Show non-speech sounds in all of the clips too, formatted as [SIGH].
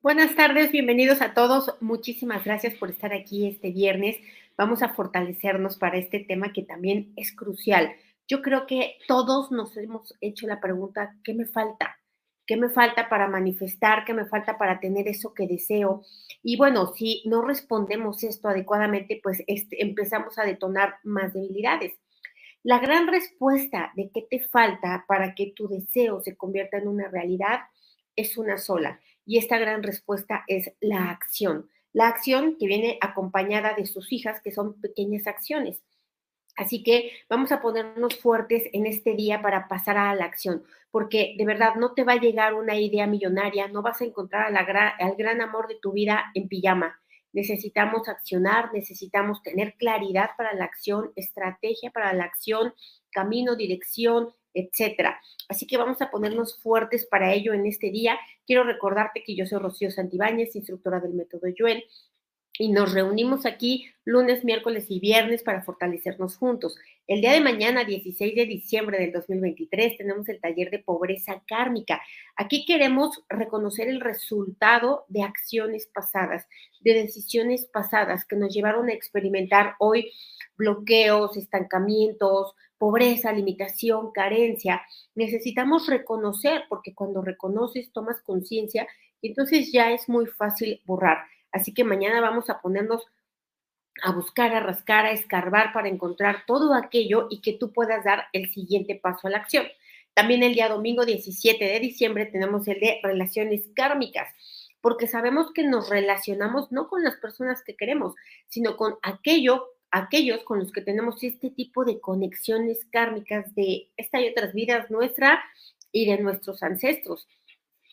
Buenas tardes, bienvenidos a todos. Muchísimas gracias por estar aquí este viernes. Vamos a fortalecernos para este tema que también es crucial. Yo creo que todos nos hemos hecho la pregunta, ¿qué me falta? ¿Qué me falta para manifestar? ¿Qué me falta para tener eso que deseo? Y bueno, si no respondemos esto adecuadamente, pues este, empezamos a detonar más debilidades. La gran respuesta de qué te falta para que tu deseo se convierta en una realidad es una sola y esta gran respuesta es la acción. La acción que viene acompañada de sus hijas, que son pequeñas acciones. Así que vamos a ponernos fuertes en este día para pasar a la acción, porque de verdad no te va a llegar una idea millonaria, no vas a encontrar al gran amor de tu vida en pijama. Necesitamos accionar, necesitamos tener claridad para la acción, estrategia para la acción, camino, dirección, etcétera. Así que vamos a ponernos fuertes para ello en este día. Quiero recordarte que yo soy Rocío Santibáñez, instructora del método Yuen, y nos reunimos aquí lunes, miércoles y viernes para fortalecernos juntos. El día de mañana, 16 de diciembre del 2023, tenemos el taller de pobreza kármica. Aquí queremos reconocer el resultado de acciones pasadas, de decisiones pasadas que nos llevaron a experimentar hoy bloqueos, estancamientos, pobreza, limitación, carencia. Necesitamos reconocer, porque cuando reconoces, tomas conciencia y entonces ya es muy fácil borrar. Así que mañana vamos a ponernos a buscar, a rascar, a escarbar para encontrar todo aquello y que tú puedas dar el siguiente paso a la acción. También el día domingo 17 de diciembre tenemos el de relaciones kármicas, porque sabemos que nos relacionamos no con las personas que queremos, sino con aquello aquellos con los que tenemos este tipo de conexiones kármicas de esta y otras vidas nuestra y de nuestros ancestros.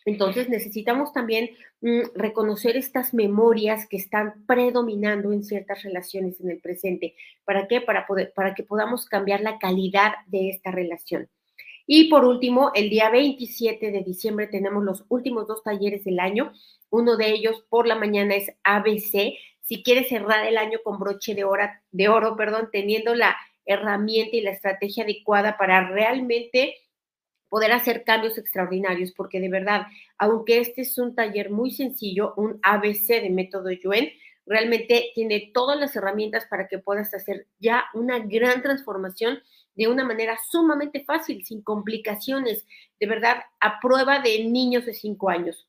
Entonces necesitamos también mm, reconocer estas memorias que están predominando en ciertas relaciones en el presente. ¿Para qué? Para, poder, para que podamos cambiar la calidad de esta relación. Y por último, el día 27 de diciembre tenemos los últimos dos talleres del año. Uno de ellos por la mañana es ABC, si quieres cerrar el año con broche de, de oro, perdón, teniendo la herramienta y la estrategia adecuada para realmente poder hacer cambios extraordinarios, porque de verdad, aunque este es un taller muy sencillo, un ABC de método Yuen, realmente tiene todas las herramientas para que puedas hacer ya una gran transformación de una manera sumamente fácil, sin complicaciones, de verdad, a prueba de niños de cinco años.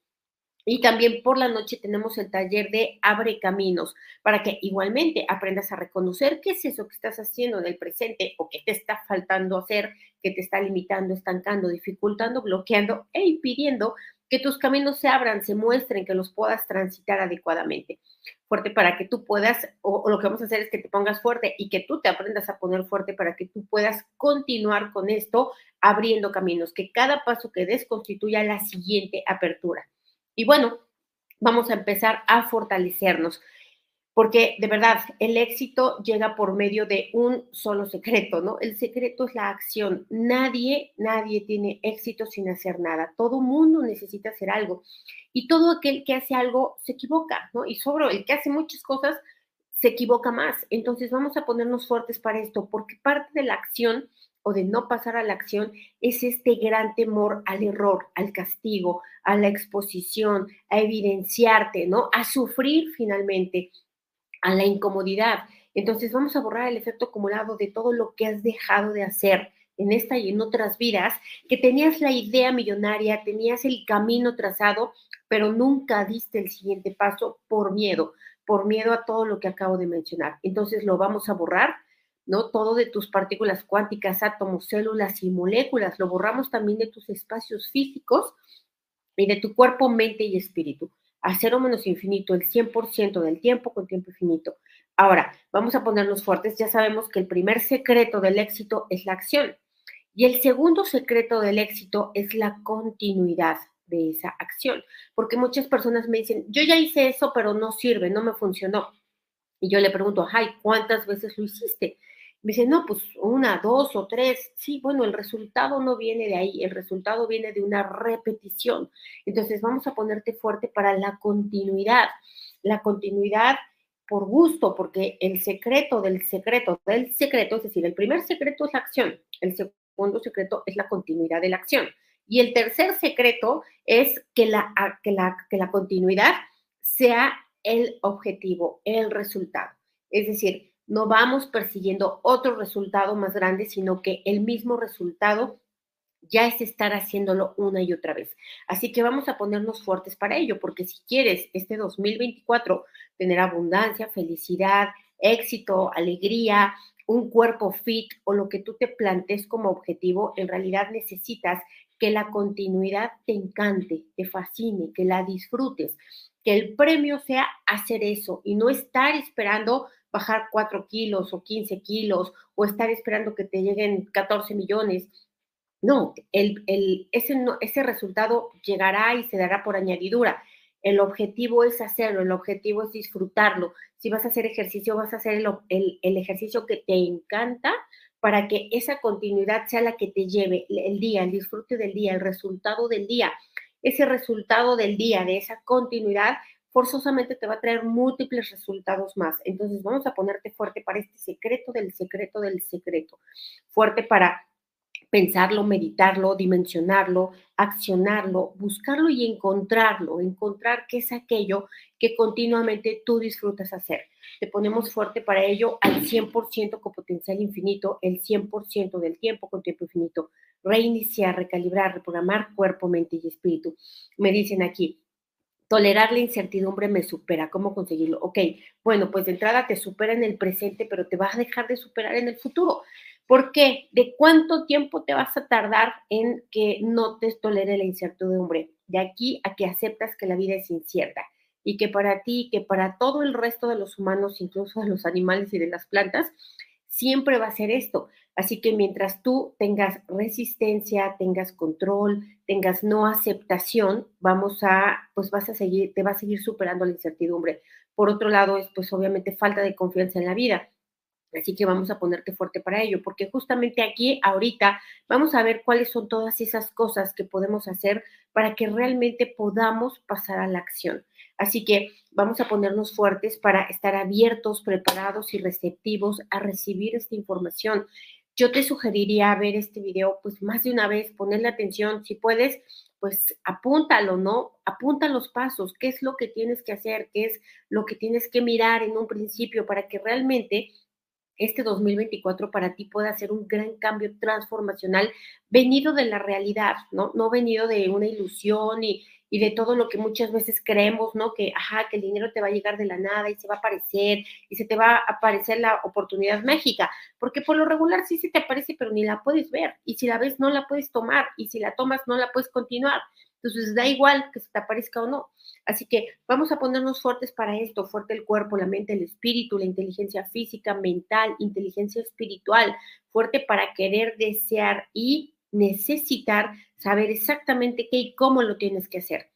Y también por la noche tenemos el taller de Abre Caminos, para que igualmente aprendas a reconocer qué es eso que estás haciendo en el presente o qué te está faltando hacer, que te está limitando, estancando, dificultando, bloqueando e impidiendo que tus caminos se abran, se muestren, que los puedas transitar adecuadamente. Fuerte para que tú puedas, o, lo que vamos a hacer es que te pongas fuerte y que tú te aprendas a poner fuerte para que tú puedas continuar con esto, abriendo caminos, que cada paso que des constituya la siguiente apertura. Y bueno, vamos a empezar a fortalecernos, porque de verdad el éxito llega por medio de un solo secreto, ¿no? El secreto es la acción. Nadie, nadie tiene éxito sin hacer nada. Todo mundo necesita hacer algo. Y todo aquel que hace algo se equivoca, ¿no? Y sobre el que hace muchas cosas se equivoca más. Entonces vamos a ponernos fuertes para esto, porque parte de la acción o de no pasar a la acción es este gran temor al error, al castigo, a la exposición, a evidenciarte, ¿no? A sufrir finalmente, a la incomodidad. Entonces vamos a borrar el efecto acumulado de todo lo que has dejado de hacer en esta y en otras vidas, que tenías la idea millonaria, tenías el camino trazado, pero nunca diste el siguiente paso por miedo, por miedo a todo lo que acabo de mencionar. Entonces lo vamos a borrar ¿no? Todo de tus partículas cuánticas, átomos, células y moléculas. Lo borramos también de tus espacios físicos y de tu cuerpo, mente y espíritu. A cero menos infinito, el 100% del tiempo con tiempo infinito. Ahora, vamos a ponernos fuertes. Ya sabemos que el primer secreto del éxito es la acción. Y el segundo secreto del éxito es la continuidad de esa acción. Porque muchas personas me dicen, yo ya hice eso, pero no sirve, no me funcionó. Y yo le pregunto, ay, ¿cuántas veces lo hiciste? Me dice, no, pues una, dos o tres. Sí, bueno, el resultado no viene de ahí, el resultado viene de una repetición. Entonces vamos a ponerte fuerte para la continuidad. La continuidad por gusto, porque el secreto del secreto del secreto, es decir, el primer secreto es la acción, el segundo secreto es la continuidad de la acción. Y el tercer secreto es que la, que la, que la continuidad sea el objetivo, el resultado. Es decir, no vamos persiguiendo otro resultado más grande, sino que el mismo resultado ya es estar haciéndolo una y otra vez. Así que vamos a ponernos fuertes para ello, porque si quieres este 2024 tener abundancia, felicidad, éxito, alegría, un cuerpo fit o lo que tú te plantees como objetivo, en realidad necesitas que la continuidad te encante, te fascine, que la disfrutes, que el premio sea hacer eso y no estar esperando bajar 4 kilos o 15 kilos o estar esperando que te lleguen 14 millones no, el, ese, ese resultado llegará y se dará por añadidura. El objetivo es hacerlo, el objetivo es disfrutarlo. Si vas a hacer ejercicio, vas a hacer el, el, ejercicio que te encanta para que esa continuidad sea la que te lleve el día, el disfrute del día, el resultado del día. Ese resultado del día, de esa continuidad, forzosamente te va a traer múltiples resultados más. Entonces vamos a ponerte fuerte para este secreto del secreto del secreto. Fuerte para pensarlo, meditarlo, dimensionarlo, accionarlo, buscarlo y encontrarlo, encontrar qué es aquello que continuamente tú disfrutas hacer. Te ponemos fuerte para ello al 100% con potencial infinito, el 100% del tiempo con tiempo infinito. Reiniciar, recalibrar, reprogramar cuerpo, mente y espíritu. Me dicen aquí, tolerar la incertidumbre me supera. ¿Cómo conseguirlo? Ok, bueno, pues de entrada te supera en el presente, pero te vas a dejar de superar en el futuro. ¿Por qué? ¿De cuánto tiempo te vas a tardar en que no te tolere la incertidumbre? De aquí a que aceptas que la vida es incierta y que para ti, que para todo el resto de los humanos, incluso de los animales y de las plantas, siempre va a ser esto. Así que mientras tú tengas resistencia, tengas control, tengas no aceptación, vamos a, pues vas a seguir, te va a seguir superando la incertidumbre. Por otro lado, es pues obviamente falta de confianza en la vida. Así que vamos a ponerte fuerte para ello, porque justamente aquí, ahorita, vamos a ver cuáles son todas esas cosas que podemos hacer para que realmente podamos pasar a la acción. Así que vamos a ponernos fuertes para estar abiertos, preparados y receptivos a recibir esta información. Yo te sugeriría ver este video pues más de una vez, ponerle atención, si puedes, pues apúntalo, ¿no? Apunta los pasos, qué es lo que tienes que hacer, qué es lo que tienes que mirar en un principio para que realmente este 2024 para ti pueda ser un gran cambio transformacional venido de la realidad, ¿no? No venido de una ilusión y, y de todo lo que muchas veces creemos, ¿no? Que, ajá, que el dinero te va a llegar de la nada y se va a aparecer y se te va a aparecer la oportunidad mágica, porque por lo regular sí se te aparece, pero ni la puedes ver y si la ves no la puedes tomar y si la tomas no la puedes continuar. Entonces da igual que se te aparezca o no. Así que vamos a ponernos fuertes para esto, fuerte el cuerpo, la mente, el espíritu, la inteligencia física, mental, inteligencia espiritual, fuerte para querer, desear y necesitar saber exactamente qué y cómo lo tienes que hacer.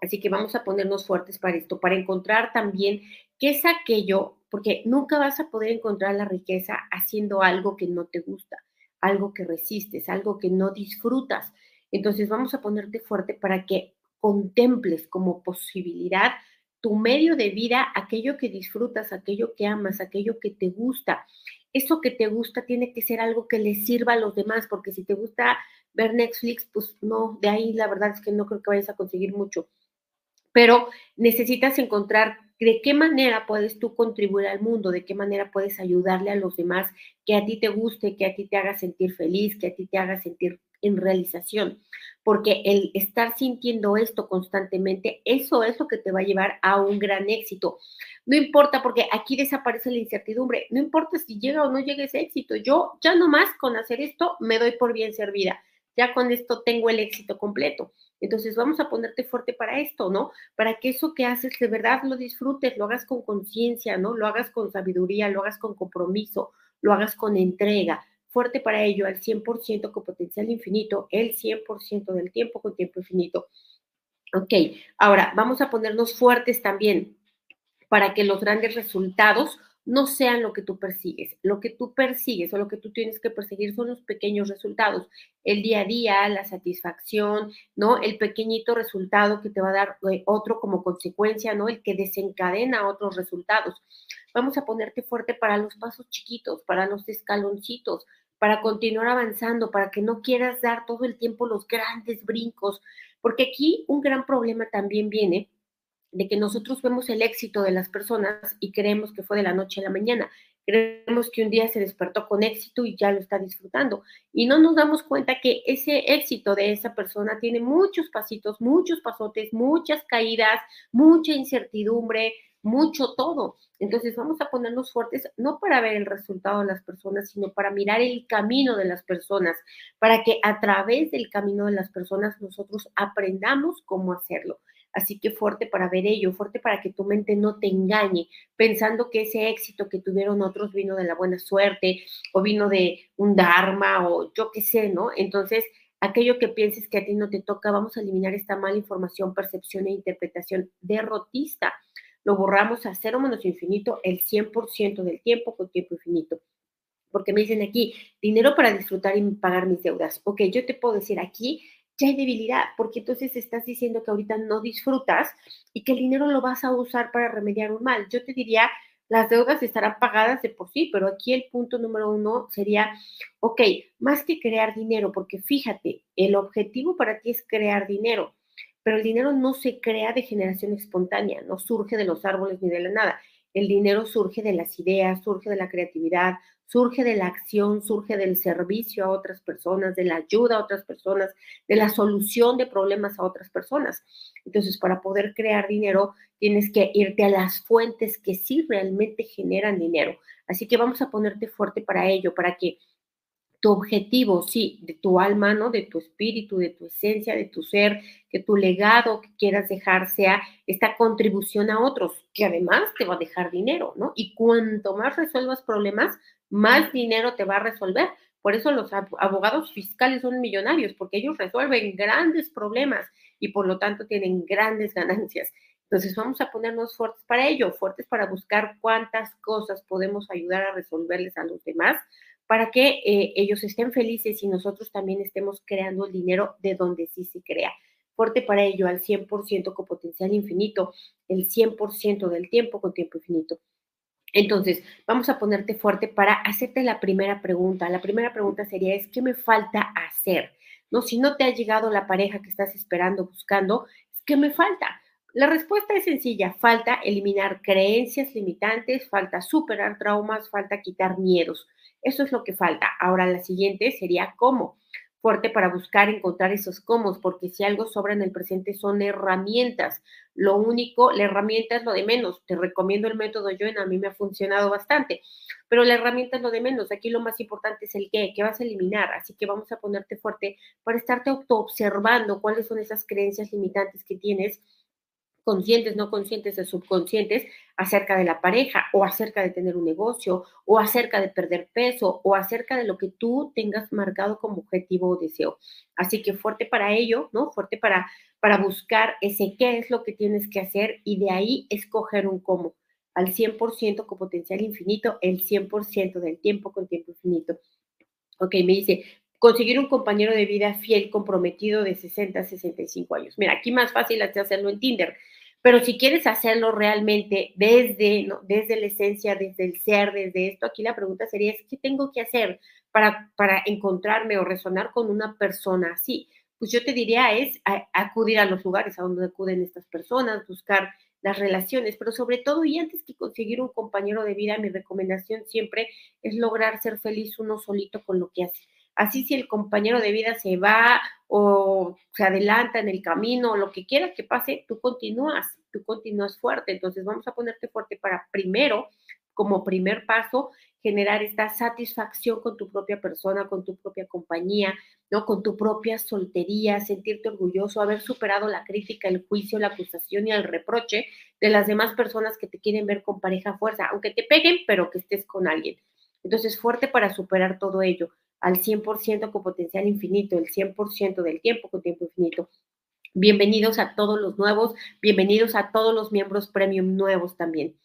Así que vamos a ponernos fuertes para esto, para encontrar también qué es aquello, porque nunca vas a poder encontrar la riqueza haciendo algo que no te gusta, algo que resistes, algo que no disfrutas. Entonces vamos a ponerte fuerte para que contemples como posibilidad tu medio de vida, aquello que disfrutas, aquello que amas, aquello que te gusta. Eso que te gusta tiene que ser algo que le sirva a los demás, porque si te gusta ver Netflix, pues no, de ahí la verdad es que no creo que vayas a conseguir mucho. Pero necesitas encontrar de qué manera puedes tú contribuir al mundo, de qué manera puedes ayudarle a los demás, que a ti te guste, que a ti te haga sentir feliz, que a ti te haga sentir en realización, porque el estar sintiendo esto constantemente, eso es lo que te va a llevar a un gran éxito. No importa, porque aquí desaparece la incertidumbre, no importa si llega o no llega ese éxito, yo ya nomás con hacer esto me doy por bien servida, ya con esto tengo el éxito completo. Entonces vamos a ponerte fuerte para esto, ¿no? Para que eso que haces de verdad lo disfrutes, lo hagas con conciencia, ¿no? Lo hagas con sabiduría, lo hagas con compromiso, lo hagas con entrega, fuerte para ello al 100% con potencial infinito, el 100% del tiempo con tiempo infinito. Ok, ahora vamos a ponernos fuertes también para que los grandes resultados no sean lo que tú persigues. Lo que tú persigues o lo que tú tienes que perseguir son los pequeños resultados, el día a día, la satisfacción, ¿no? El pequeñito resultado que te va a dar eh, otro como consecuencia, ¿no? El que desencadena otros resultados. Vamos a ponerte fuerte para los pasos chiquitos, para los escaloncitos, para continuar avanzando, para que no quieras dar todo el tiempo los grandes brincos, porque aquí un gran problema también viene de que nosotros vemos el éxito de las personas y creemos que fue de la noche a la mañana. Creemos que un día se despertó con éxito y ya lo está disfrutando. Y no nos damos cuenta que ese éxito de esa persona tiene muchos pasitos, muchos pasotes, muchas caídas, mucha incertidumbre, mucho todo. Entonces vamos a ponernos fuertes no para ver el resultado de las personas, sino para mirar el camino de las personas, para que a través del camino de las personas nosotros aprendamos cómo hacerlo. Así que fuerte para ver ello, fuerte para que tu mente no te engañe, pensando que ese éxito que tuvieron otros vino de la buena suerte o vino de un dharma o yo qué sé, ¿no? Entonces, aquello que pienses que a ti no te toca, vamos a eliminar esta mala información, percepción e interpretación derrotista. Lo borramos a cero menos infinito el 100% del tiempo con tiempo infinito porque me dicen aquí, dinero para disfrutar y pagar mis deudas. Ok, yo te puedo decir aquí, ya hay debilidad, porque entonces estás diciendo que ahorita no disfrutas y que el dinero lo vas a usar para remediar un mal. Yo te diría, las deudas estarán pagadas de por sí, pero aquí el punto número uno sería, ok, más que crear dinero, porque fíjate, el objetivo para ti es crear dinero, pero el dinero no se crea de generación espontánea, no surge de los árboles ni de la nada. El dinero surge de las ideas, surge de la creatividad, surge de la acción, surge del servicio a otras personas, de la ayuda a otras personas, de la solución de problemas a otras personas. Entonces, para poder crear dinero, tienes que irte a las fuentes que sí realmente generan dinero. Así que vamos a ponerte fuerte para ello, para que tu objetivo, sí, de tu alma, ¿no? De tu espíritu, de tu esencia, de tu ser, que tu legado que quieras dejar sea esta contribución a otros, que además te va a dejar dinero, ¿no? Y cuanto más resuelvas problemas, más dinero te va a resolver. Por eso los abogados fiscales son millonarios, porque ellos resuelven grandes problemas y por lo tanto tienen grandes ganancias. Entonces vamos a ponernos fuertes para ello, fuertes para buscar cuántas cosas podemos ayudar a resolverles a los demás para que eh, ellos estén felices y nosotros también estemos creando el dinero de donde sí se crea. Fuerte para ello al 100% con potencial infinito, el 100% del tiempo con tiempo infinito. Entonces, vamos a ponerte fuerte para hacerte la primera pregunta. La primera pregunta sería, es, ¿qué me falta hacer? ¿No? Si no te ha llegado la pareja que estás esperando, buscando, ¿qué me falta? La respuesta es sencilla, falta eliminar creencias limitantes, falta superar traumas, falta quitar miedos. Eso es lo que falta. Ahora la siguiente sería cómo fuerte para buscar encontrar esos cómo, porque si algo sobra en el presente son herramientas. Lo único, la herramienta es lo de menos. Te recomiendo el método Joen, a mí me ha funcionado bastante, pero la herramienta es lo de menos. Aquí lo más importante es el qué, qué vas a eliminar. Así que vamos a ponerte fuerte para estarte auto observando cuáles son esas creencias limitantes que tienes conscientes, no conscientes de subconscientes, acerca de la pareja o acerca de tener un negocio o acerca de perder peso o acerca de lo que tú tengas marcado como objetivo o deseo. Así que fuerte para ello, ¿no? Fuerte para, para buscar ese qué es lo que tienes que hacer y de ahí escoger un cómo al 100% con potencial infinito, el 100% del tiempo con tiempo infinito. Ok, me dice, conseguir un compañero de vida fiel, comprometido de 60 a 65 años. Mira, aquí más fácil hacerlo en Tinder. Pero si quieres hacerlo realmente desde, desde la esencia, desde el ser, desde esto, aquí la pregunta sería, ¿qué tengo que hacer para, para encontrarme o resonar con una persona así? Pues yo te diría es acudir a los lugares a donde acuden estas personas, buscar las relaciones, pero sobre todo y antes que conseguir un compañero de vida, mi recomendación siempre es lograr ser feliz uno solito con lo que hace. Así si el compañero de vida se va o se adelanta en el camino lo que quiera que pase, tú continúas, tú continúas fuerte. Entonces vamos a ponerte fuerte para primero, como primer paso, generar esta satisfacción con tu propia persona, con tu propia compañía, ¿no? Con tu propia soltería, sentirte orgulloso, haber superado la crítica, el juicio, la acusación y el reproche de las demás personas que te quieren ver con pareja fuerza, aunque te peguen, pero que estés con alguien. Entonces, fuerte para superar todo ello al 100% con potencial infinito, el 100% del tiempo con tiempo infinito. Bienvenidos a todos los nuevos, bienvenidos a todos los miembros premium nuevos también.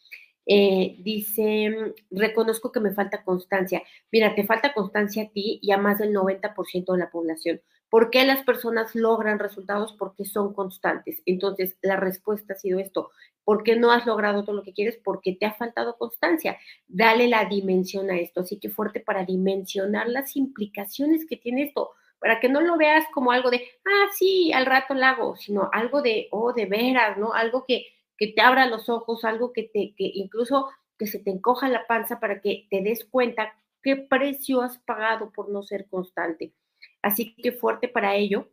Eh, dice, reconozco que me falta constancia. Mira, te falta constancia a ti y a más del 90% de la población, ¿Por qué las personas logran resultados? Porque son constantes. Entonces, la respuesta ha sido esto. ¿Por qué no has logrado todo lo que quieres? Porque te ha faltado constancia. Dale la dimensión a esto. Así que fuerte para dimensionar las implicaciones que tiene esto, para que no lo veas como algo de, ah, sí, al rato lo hago, sino algo de, oh, de veras, ¿no? Algo que, que te abra los ojos, algo que te, que incluso que se te encoja la panza para que te des cuenta qué precio has pagado por no ser constante. Así que fuerte para ello,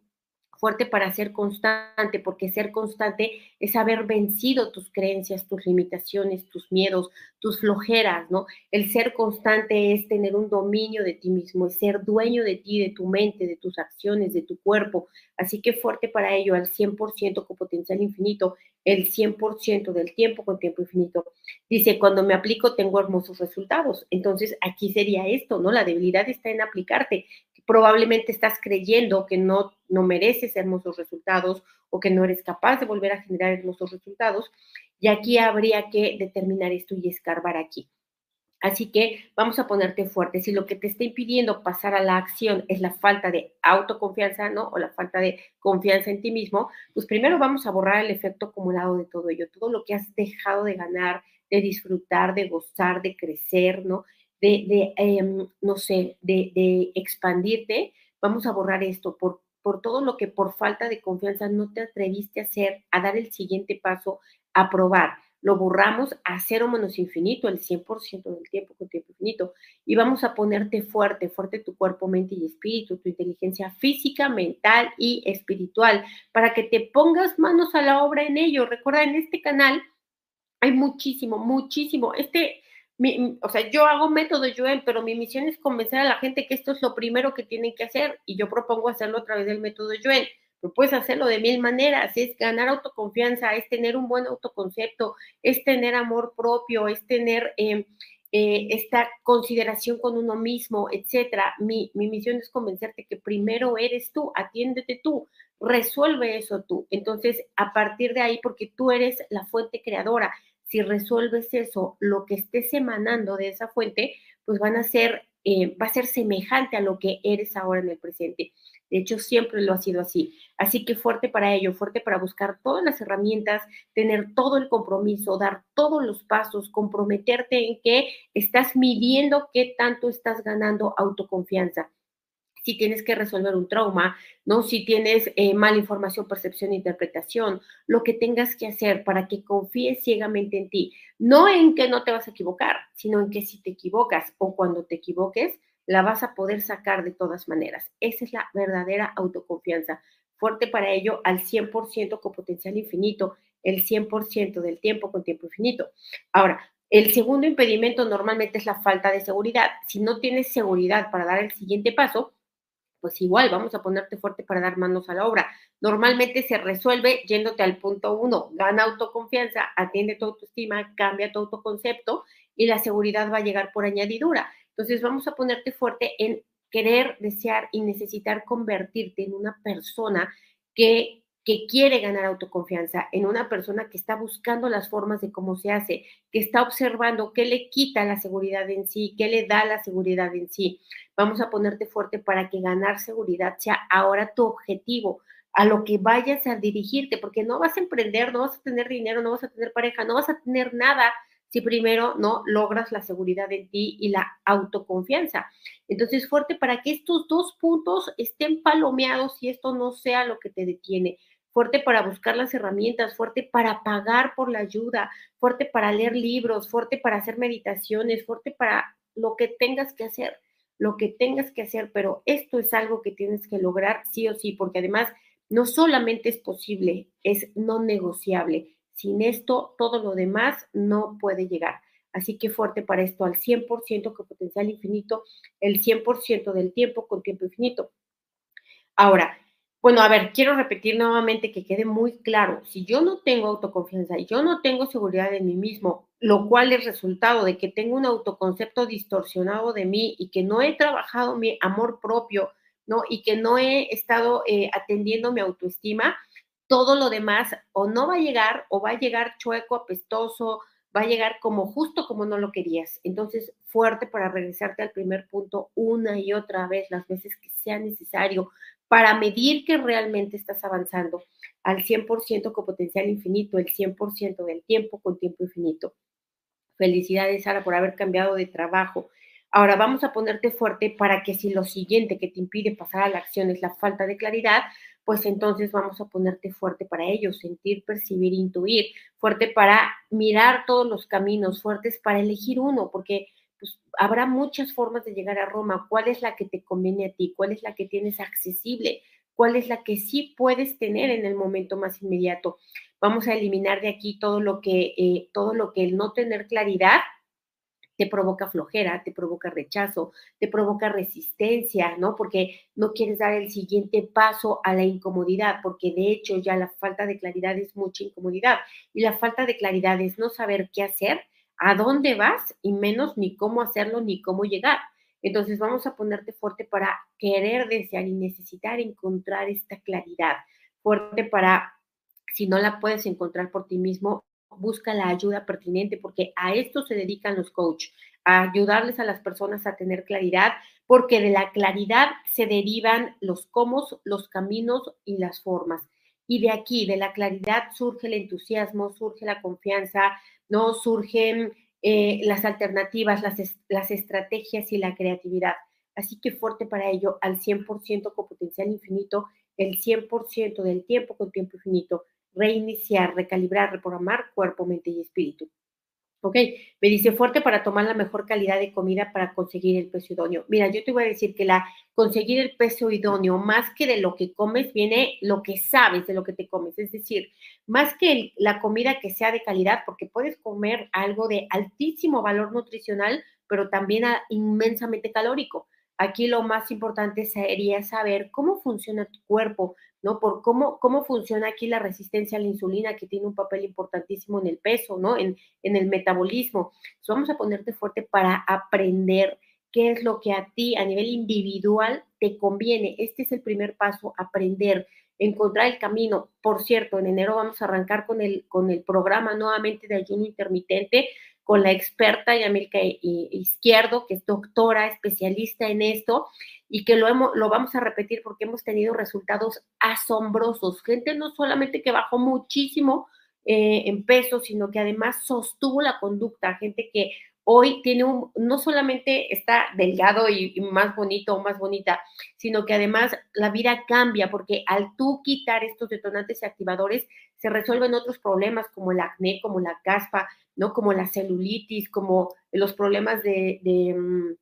fuerte para ser constante, porque ser constante es haber vencido tus creencias, tus limitaciones, tus miedos, tus flojeras, ¿no? El ser constante es tener un dominio de ti mismo, es ser dueño de ti, de tu mente, de tus acciones, de tu cuerpo. Así que fuerte para ello, al 100% con potencial infinito, el 100% del tiempo con tiempo infinito. Dice, cuando me aplico tengo hermosos resultados. Entonces, aquí sería esto, ¿no? La debilidad está en aplicarte probablemente estás creyendo que no, no mereces hermosos resultados o que no eres capaz de volver a generar hermosos resultados. Y aquí habría que determinar esto y escarbar aquí. Así que vamos a ponerte fuerte. Si lo que te está impidiendo pasar a la acción es la falta de autoconfianza, ¿no? O la falta de confianza en ti mismo, pues primero vamos a borrar el efecto acumulado de todo ello, todo lo que has dejado de ganar, de disfrutar, de gozar, de crecer, ¿no? De, em, no sé, de, expandirte, vamos a borrar esto por, por todo lo que por falta de confianza no te atreviste a hacer, a dar el siguiente paso, a probar. Lo borramos a cero menos infinito, el 100% del tiempo con tiempo infinito. Y vamos a ponerte fuerte, fuerte tu cuerpo, mente y espíritu, tu inteligencia física, mental y espiritual, para que te pongas manos a la obra en ello. Recuerda, en este canal hay muchísimo, muchísimo. Este, o sea, yo hago método Joel, pero mi misión es convencer a la gente que esto es lo primero que tienen que hacer y yo propongo hacerlo a través del método Joel. Pero puedes hacerlo de mil maneras, es ganar autoconfianza, es tener un buen autoconcepto, es tener amor propio, es tener em, eh, esta consideración con uno mismo, etcétera. Mi, mi misión es convencerte que primero eres tú, atiéndete tú, resuelve eso tú. Entonces, a partir de ahí, porque tú eres la fuente creadora, si resuelves eso, lo que estés emanando de esa fuente, pues van a ser, eh, va a ser semejante a lo que eres ahora en el presente. De hecho, siempre lo ha sido así. Así que fuerte para ello, fuerte para buscar todas las herramientas, tener todo el compromiso, dar todos los pasos, comprometerte en que estás midiendo qué tanto estás ganando autoconfianza si tienes que resolver un trauma, ¿no? Si tienes eh, mala información, percepción interpretación, lo que tengas que hacer para que confíes ciegamente en ti, no en que no te vas a equivocar, sino en que si te equivocas o cuando te equivoques, la vas a poder sacar de todas maneras. Esa es la verdadera autoconfianza. Fuerte para ello al 100% con potencial infinito, el 100% del tiempo con tiempo infinito. Ahora, el segundo impedimento normalmente es la falta de seguridad. Si no tienes seguridad para dar el siguiente paso, pues igual vamos a ponerte fuerte para dar manos a la obra. Normalmente se resuelve yéndote al punto uno, gana autoconfianza, atiende tu autoestima, cambia tu autoconcepto y la seguridad va a llegar por añadidura. Entonces vamos a ponerte fuerte en querer, desear y necesitar convertirte en una persona que que quiere ganar autoconfianza, en una persona que está buscando las formas de cómo se hace, que está observando qué le quita la seguridad en sí, qué le da la seguridad en sí. Vamos a ponerte fuerte para que ganar seguridad sea ahora tu objetivo, a lo que vayas a dirigirte, porque no vas a emprender, no vas a tener dinero, no vas a tener pareja, no vas a tener nada si primero no logras la seguridad en ti y la autoconfianza. Entonces, fuerte para que estos dos puntos estén palomeados y esto no sea lo que te detiene fuerte para buscar las herramientas, fuerte para pagar por la ayuda, fuerte para leer libros, fuerte para hacer meditaciones, fuerte para lo que tengas que hacer, lo que tengas que hacer, pero esto es algo que tienes que lograr sí o sí, porque además no solamente es posible, es no negociable. Sin esto, todo lo demás no puede llegar. Así que fuerte para esto al 100% con potencial infinito, el 100% del tiempo con tiempo infinito. Ahora, bueno, a ver, quiero repetir nuevamente que quede muy claro, si yo no tengo autoconfianza y yo no tengo seguridad en mí mismo, lo cual es resultado de que tengo un autoconcepto distorsionado de mí y que no he trabajado mi amor propio, ¿no? Y que no he estado eh, atendiendo mi autoestima, todo lo demás o no va a llegar o va a llegar chueco, apestoso, va a llegar como justo como no lo querías. Entonces, fuerte para regresarte al primer punto una y otra vez, las veces que sea necesario, para medir que realmente estás avanzando al 100% con potencial infinito, el 100% del tiempo con tiempo infinito. Felicidades, Sara, por haber cambiado de trabajo. Ahora vamos a ponerte fuerte para que si lo siguiente que te impide pasar a la acción es la falta de claridad, pues entonces vamos a ponerte fuerte para ello, sentir, percibir, intuir, fuerte para mirar todos los caminos, fuertes para elegir uno, porque pues, habrá muchas formas de llegar a Roma. ¿Cuál es la que te conviene a ti? ¿Cuál es la que tienes accesible? ¿Cuál es la que sí puedes tener en el momento más inmediato? Vamos a eliminar de aquí todo lo que, eh, todo lo que el no tener claridad te provoca flojera, te provoca rechazo, te provoca resistencia, ¿no? Porque no quieres dar el siguiente paso a la incomodidad, porque de hecho ya la falta de claridad es mucha incomodidad y la falta de claridad es no saber qué hacer, a dónde vas y menos ni cómo hacerlo ni cómo llegar. Entonces vamos a ponerte fuerte para querer, desear y necesitar encontrar esta claridad, fuerte para, si no la puedes encontrar por ti mismo, busca la ayuda pertinente, porque a esto se dedican los coaches, a ayudarles a las personas a tener claridad, porque de la claridad se derivan los cómo, los caminos y las formas. Y de aquí, de la claridad, surge el entusiasmo, surge la confianza, ¿no? Surgen eh, las alternativas, las, las estrategias y la creatividad. Así que fuerte para ello, al 100% con potencial infinito, el 100% del tiempo con tiempo infinito reiniciar, recalibrar, reprogramar cuerpo, mente y espíritu. Ok, me dice fuerte para tomar la mejor calidad de comida para conseguir el peso idóneo. Mira, yo te voy a decir que la conseguir el peso idóneo, más que de lo que comes, viene lo que sabes de lo que te comes. Es decir, más que la comida que sea de calidad, porque puedes comer algo de altísimo valor nutricional, pero también inmensamente calórico. Aquí lo más importante sería saber cómo funciona tu cuerpo, ¿no? Por cómo, cómo funciona aquí la resistencia a la insulina, que tiene un papel importantísimo en el peso, ¿no? En, en el metabolismo. vamos a ponerte fuerte para aprender qué es lo que a ti a nivel individual te conviene. Este es el primer paso, aprender, encontrar el camino. Por cierto, en enero vamos a arrancar con el, con el programa nuevamente de ayuno intermitente con la experta Yamilka Izquierdo, que es doctora, especialista en esto, y que lo, hemos, lo vamos a repetir porque hemos tenido resultados asombrosos. Gente no solamente que bajó muchísimo eh, en peso, sino que además sostuvo la conducta, gente que hoy tiene un, no solamente está delgado y, más bonito o más bonita, sino que además la vida cambia porque al tú quitar estos detonantes y activadores se resuelven otros problemas como el acné, como la caspa, ¿no? Como la celulitis, como los problemas de, mm,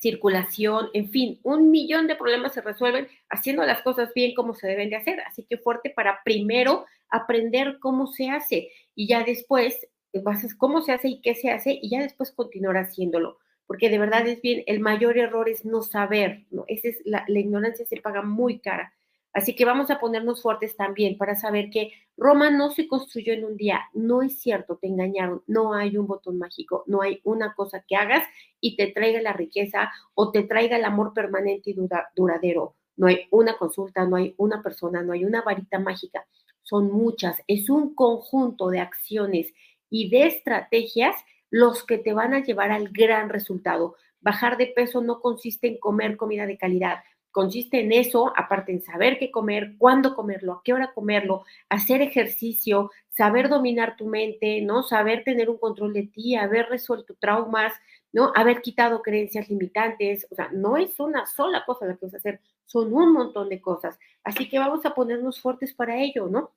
circulación, en fin, un millón de problemas se resuelven haciendo las cosas bien como se deben de hacer. Así que fuerte para primero aprender cómo se hace y ya después vas cómo se hace y qué se hace y ya después continuar haciéndolo. Porque de verdad es bien, el mayor error es no saber, ¿no? Esa es la, la ignorancia se paga muy cara. Así que vamos a ponernos fuertes también para saber que Roma no se construyó en un día. No es cierto, te engañaron. No hay un botón mágico, no hay una cosa que hagas y te traiga la riqueza o te traiga el amor permanente y duradero. No hay una consulta, no hay una persona, no hay una varita mágica. Son muchas. Es un conjunto de acciones y de estrategias los que te van a llevar al gran resultado. Bajar de peso no consiste en comer comida de calidad consiste en eso, aparte en saber qué comer, cuándo comerlo, a qué hora comerlo, hacer ejercicio, saber dominar tu mente, ¿no? Saber tener un control de ti, haber resuelto traumas, ¿no? Haber quitado creencias limitantes, o sea, no es una sola cosa la que vas a hacer, son un montón de cosas. Así que vamos a ponernos fuertes para ello, ¿no?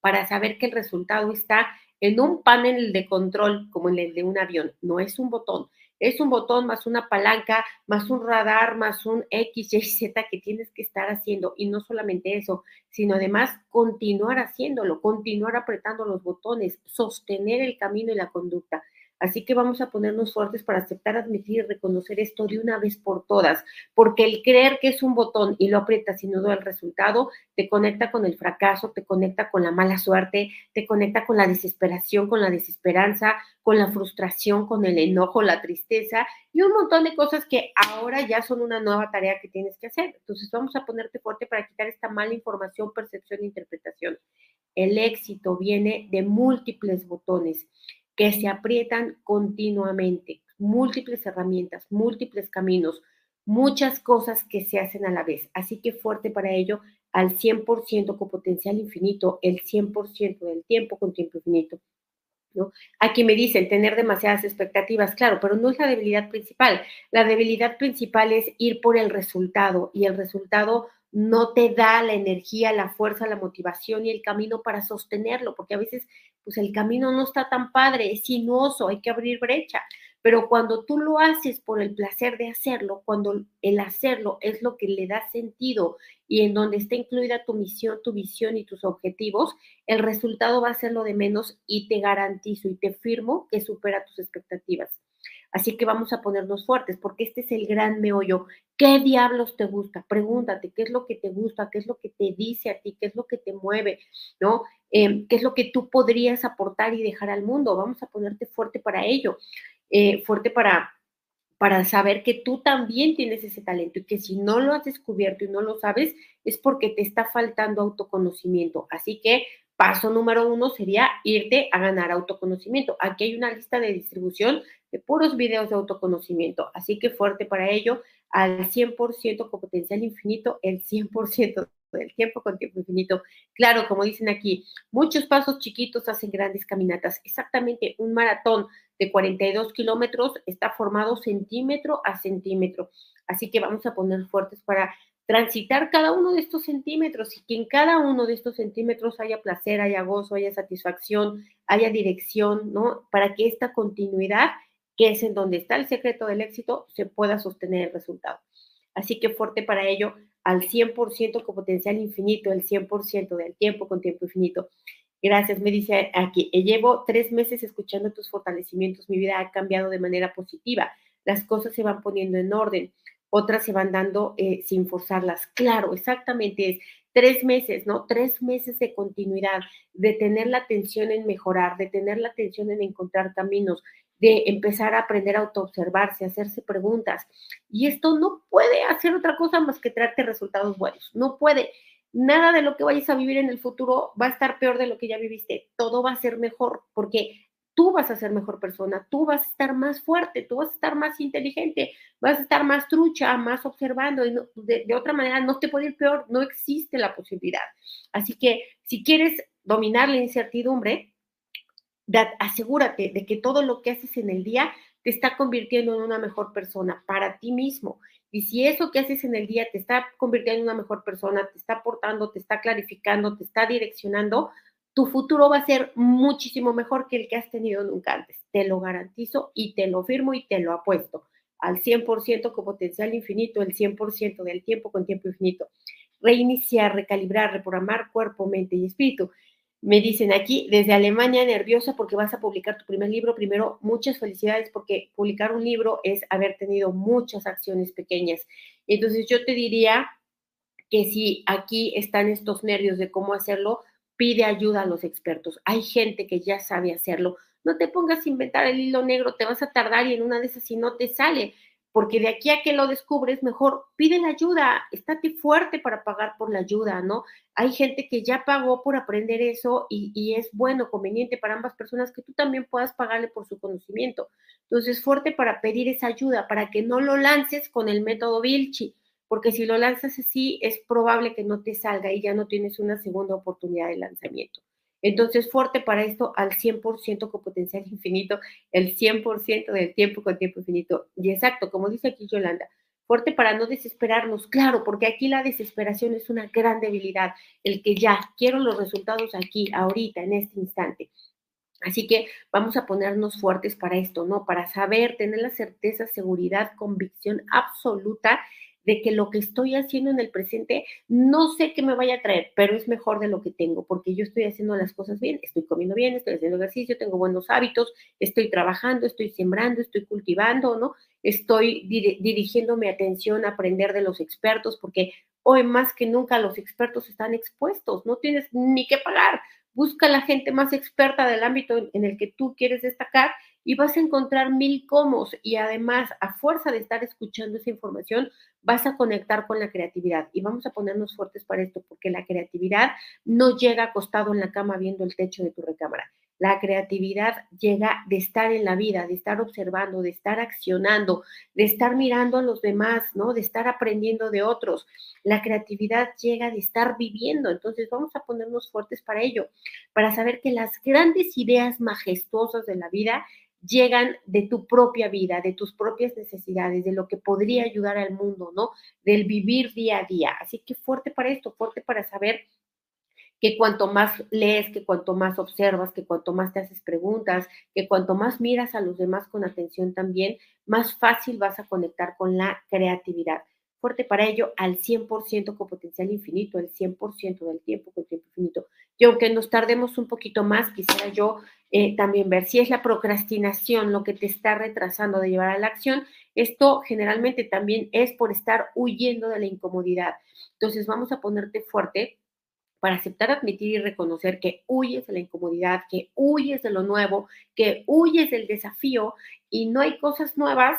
Para saber que el resultado está en un panel de control como en el de un avión, no es un botón, es un botón más una palanca, más un radar, más un X, Y, Z que tienes que estar haciendo. Y no solamente eso, sino además continuar haciéndolo, continuar apretando los botones, sostener el camino y la conducta. Así que vamos a ponernos fuertes para aceptar, admitir y reconocer esto de una vez por todas, porque el creer que es un botón y lo aprietas y no da el resultado, te conecta con el fracaso, te conecta con la mala suerte, te conecta con la desesperación, con la desesperanza, con la frustración, con el enojo, la tristeza y un montón de cosas que ahora ya son una nueva tarea que tienes que hacer. Entonces vamos a ponerte fuerte para quitar esta mala información, percepción e interpretación. El éxito viene de múltiples botones que se aprietan continuamente, múltiples herramientas, múltiples caminos. muchas cosas que se hacen a la vez. Así que fuerte para ello al 100% con potencial infinito, el 100% del tiempo con tiempo infinito. ¿no? Aquí me dicen tener demasiadas expectativas, claro, pero no es la debilidad principal. La debilidad principal es ir por el resultado y el resultado no te da la energía, la fuerza, la motivación y el camino para sostenerlo, porque a veces pues el camino no está tan padre, es sinuoso, hay que abrir brecha. Pero cuando tú lo haces por el placer de hacerlo, cuando el hacerlo es lo que le da sentido y en donde está incluida tu misión, tu visión y tus objetivos, el resultado va a ser lo de menos y te garantizo y te firmo que supera tus expectativas. Así que vamos a ponernos fuertes porque este es el gran meollo. ¿Qué diablos te gusta? Pregúntate qué es lo que te gusta, qué es lo que te dice a ti, qué es lo que te mueve, ¿no? Em, ¿Qué es lo que tú podrías aportar y dejar al mundo? Vamos a ponerte fuerte para ello. Eh, fuerte para, para saber que tú también tienes ese talento y que si no lo has descubierto y no lo sabes, es porque te está faltando autoconocimiento. Así que paso número uno sería irte a ganar autoconocimiento. Aquí hay una lista de distribución de puros videos de autoconocimiento. Así que fuerte para ello, al 100% con potencial infinito, el 100% del tiempo con tiempo infinito. Claro, como dicen aquí, muchos pasos chiquitos hacen grandes caminatas. Exactamente, un maratón de 42 kilómetros está formado centímetro a centímetro. Así que vamos a poner fuertes para transitar cada uno de estos centímetros y que en cada uno de estos centímetros haya placer, haya gozo, haya satisfacción, haya dirección, ¿no? Para que esta continuidad, que es en donde está el secreto del éxito, se pueda sostener el resultado. Así que fuerte para ello, al 100% con potencial infinito, el 100% del tiempo con tiempo infinito. Gracias, me dice aquí. Eh, llevo tres meses escuchando tus fortalecimientos. Mi vida ha cambiado de manera positiva. Las cosas se van poniendo en orden. Otras se van dando eh, sin forzarlas. Claro, exactamente es tres meses, ¿no? Tres meses de continuidad, de tener la atención en mejorar, de tener la atención en encontrar caminos, de empezar a aprender a autoobservarse, hacerse preguntas. Y esto no puede hacer otra cosa más que traerte resultados buenos. No puede nada de lo que vayas a vivir en el futuro va a estar peor de lo que ya viviste. Todo va a ser mejor porque tú vas a ser mejor persona, tú vas a estar más fuerte, tú vas a estar más inteligente, vas a estar más trucha, más observando. Y de, de, otra manera, no te puede ir peor, no existe la posibilidad. Así que si quieres dominar la incertidumbre, asegúrate de que todo lo que haces en el día te está convirtiendo en una mejor persona para ti mismo. Y si eso que haces en el día te está convirtiendo en una mejor persona, te está aportando, te está clarificando, te está direccionando, tu futuro va a ser muchísimo mejor que el que has tenido nunca antes. Te lo garantizo y te lo firmo y te lo apuesto. Al 100% con potencial infinito, el 100% del tiempo con tiempo infinito. Reiniciar, recalibrar, reprogramar cuerpo, mente y espíritu. Me dicen aquí, desde Alemania, nerviosa porque vas a publicar tu primer libro. Primero, muchas felicidades porque publicar un libro es haber tenido muchas acciones pequeñas. Entonces, yo te diría que si aquí están estos nervios de cómo hacerlo, pide ayuda a los expertos. Hay gente que ya sabe hacerlo. No te pongas a inventar el hilo negro, te vas a tardar y en una de esas si no te sale porque de aquí a que lo descubres, mejor pide la ayuda, estate fuerte para pagar por la ayuda, ¿no? Hay gente que ya pagó por aprender eso y, es bueno, conveniente para ambas personas que tú también puedas pagarle por su conocimiento. Entonces, fuerte para pedir esa ayuda, para que no lo lances con el método Vilchi, porque si lo lanzas así, es probable que no te salga y ya no tienes una segunda oportunidad de lanzamiento. Entonces, fuerte para esto al 100% con potencial [LAUGHS] infinito, el 100% del tiempo con tiempo infinito. Y exacto, como dice aquí Yolanda, fuerte para no desesperarnos, claro, porque aquí la desesperación es una gran debilidad, el que ya quiero los resultados aquí, ahorita, en este instante. Así que vamos a ponernos fuertes para esto, ¿no? Para saber, tener la certeza, seguridad, convicción absoluta de que lo que estoy haciendo en el presente no sé qué me vaya a traer, pero es mejor de lo que tengo, porque yo estoy haciendo las cosas bien, estoy comiendo bien, estoy haciendo ejercicio, tengo buenos hábitos, estoy trabajando, estoy sembrando, estoy cultivando, ¿no? Estoy dirigiendo mi atención a aprender de los expertos, porque hoy más que nunca los expertos están expuestos, no tienes ni que pagar. Busca la gente más experta del ámbito en el que tú quieres destacar y vas a encontrar mil comos y además a fuerza de estar escuchando esa información vas a conectar con la creatividad y vamos a ponernos fuertes para esto porque la creatividad no llega acostado en la cama viendo el techo de tu recámara. La creatividad llega de estar en la vida, de estar observando, de estar accionando, de estar mirando a los demás, ¿no? De estar aprendiendo de otros. La creatividad llega de estar viviendo. Entonces vamos a ponernos fuertes para ello, para saber que las grandes ideas majestuosas de la vida llegan de tu propia vida, de tus propias necesidades, de lo que podría ayudar al mundo, ¿no? Del vivir día a día. Así que fuerte para esto, fuerte para saber que cuanto más lees, que cuanto más observas, que cuanto más te haces preguntas, que cuanto más miras a los demás con atención también, más fácil vas a conectar con la creatividad. Fuerte para ello al 100% con potencial infinito, el 100% del tiempo con tiempo infinito. Y aunque nos tardemos un poquito más, quisiera yo eh, también ver si es la procrastinación lo que te está retrasando de llevar a la acción. Esto generalmente también es por estar huyendo de la incomodidad. Entonces vamos a ponerte fuerte para aceptar, admitir y reconocer que huyes de la incomodidad, que huyes de lo nuevo, que huyes del desafío y no hay cosas nuevas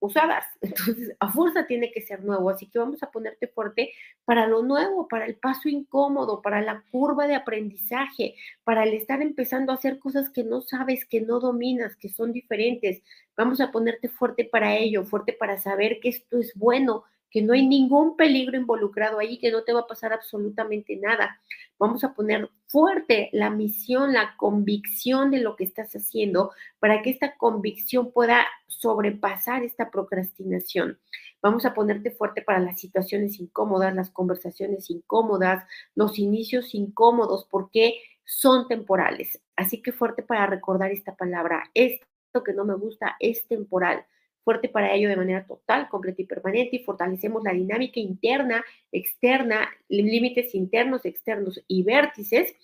usadas. [LAUGHS] Entonces, a fuerza tiene que ser nuevo. Así que vamos a ponerte fuerte para lo nuevo, para el paso incómodo, para la curva de aprendizaje, para el estar empezando a hacer cosas que no sabes, que no dominas, que son diferentes. Vamos a ponerte fuerte para ello, fuerte para saber que esto es bueno, que no hay ningún peligro involucrado ahí, que no te va a pasar absolutamente nada. Vamos a poner fuerte la misión, la convicción de lo que estás haciendo para que esta convicción pueda sobrepasar esta procrastinación. Vamos a ponerte fuerte para las situaciones incómodas, las conversaciones incómodas, los inicios incómodos, porque son temporales. Así que fuerte para recordar esta palabra. Esto que no me gusta es temporal fuerte para ello de manera total, completa y permanente y fortalecemos la dinámica interna, externa, límites internos, externos y vértices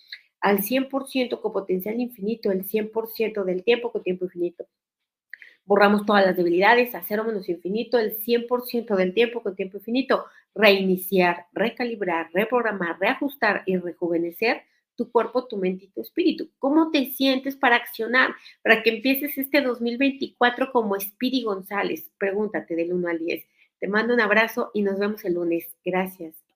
al 100% con potencial infinito, el 100% del tiempo con tiempo infinito. Borramos todas las debilidades a cero menos infinito, el 100% del tiempo con tiempo infinito. Reiniciar, recalibrar, reprogramar, reajustar y rejuvenecer tu cuerpo, tu mente y tu espíritu. ¿Cómo te sientes para accionar? Para que empieces este 2024 como Spiri González. Pregúntate del 1 al 10. Te mando un abrazo y nos vemos el lunes. Gracias.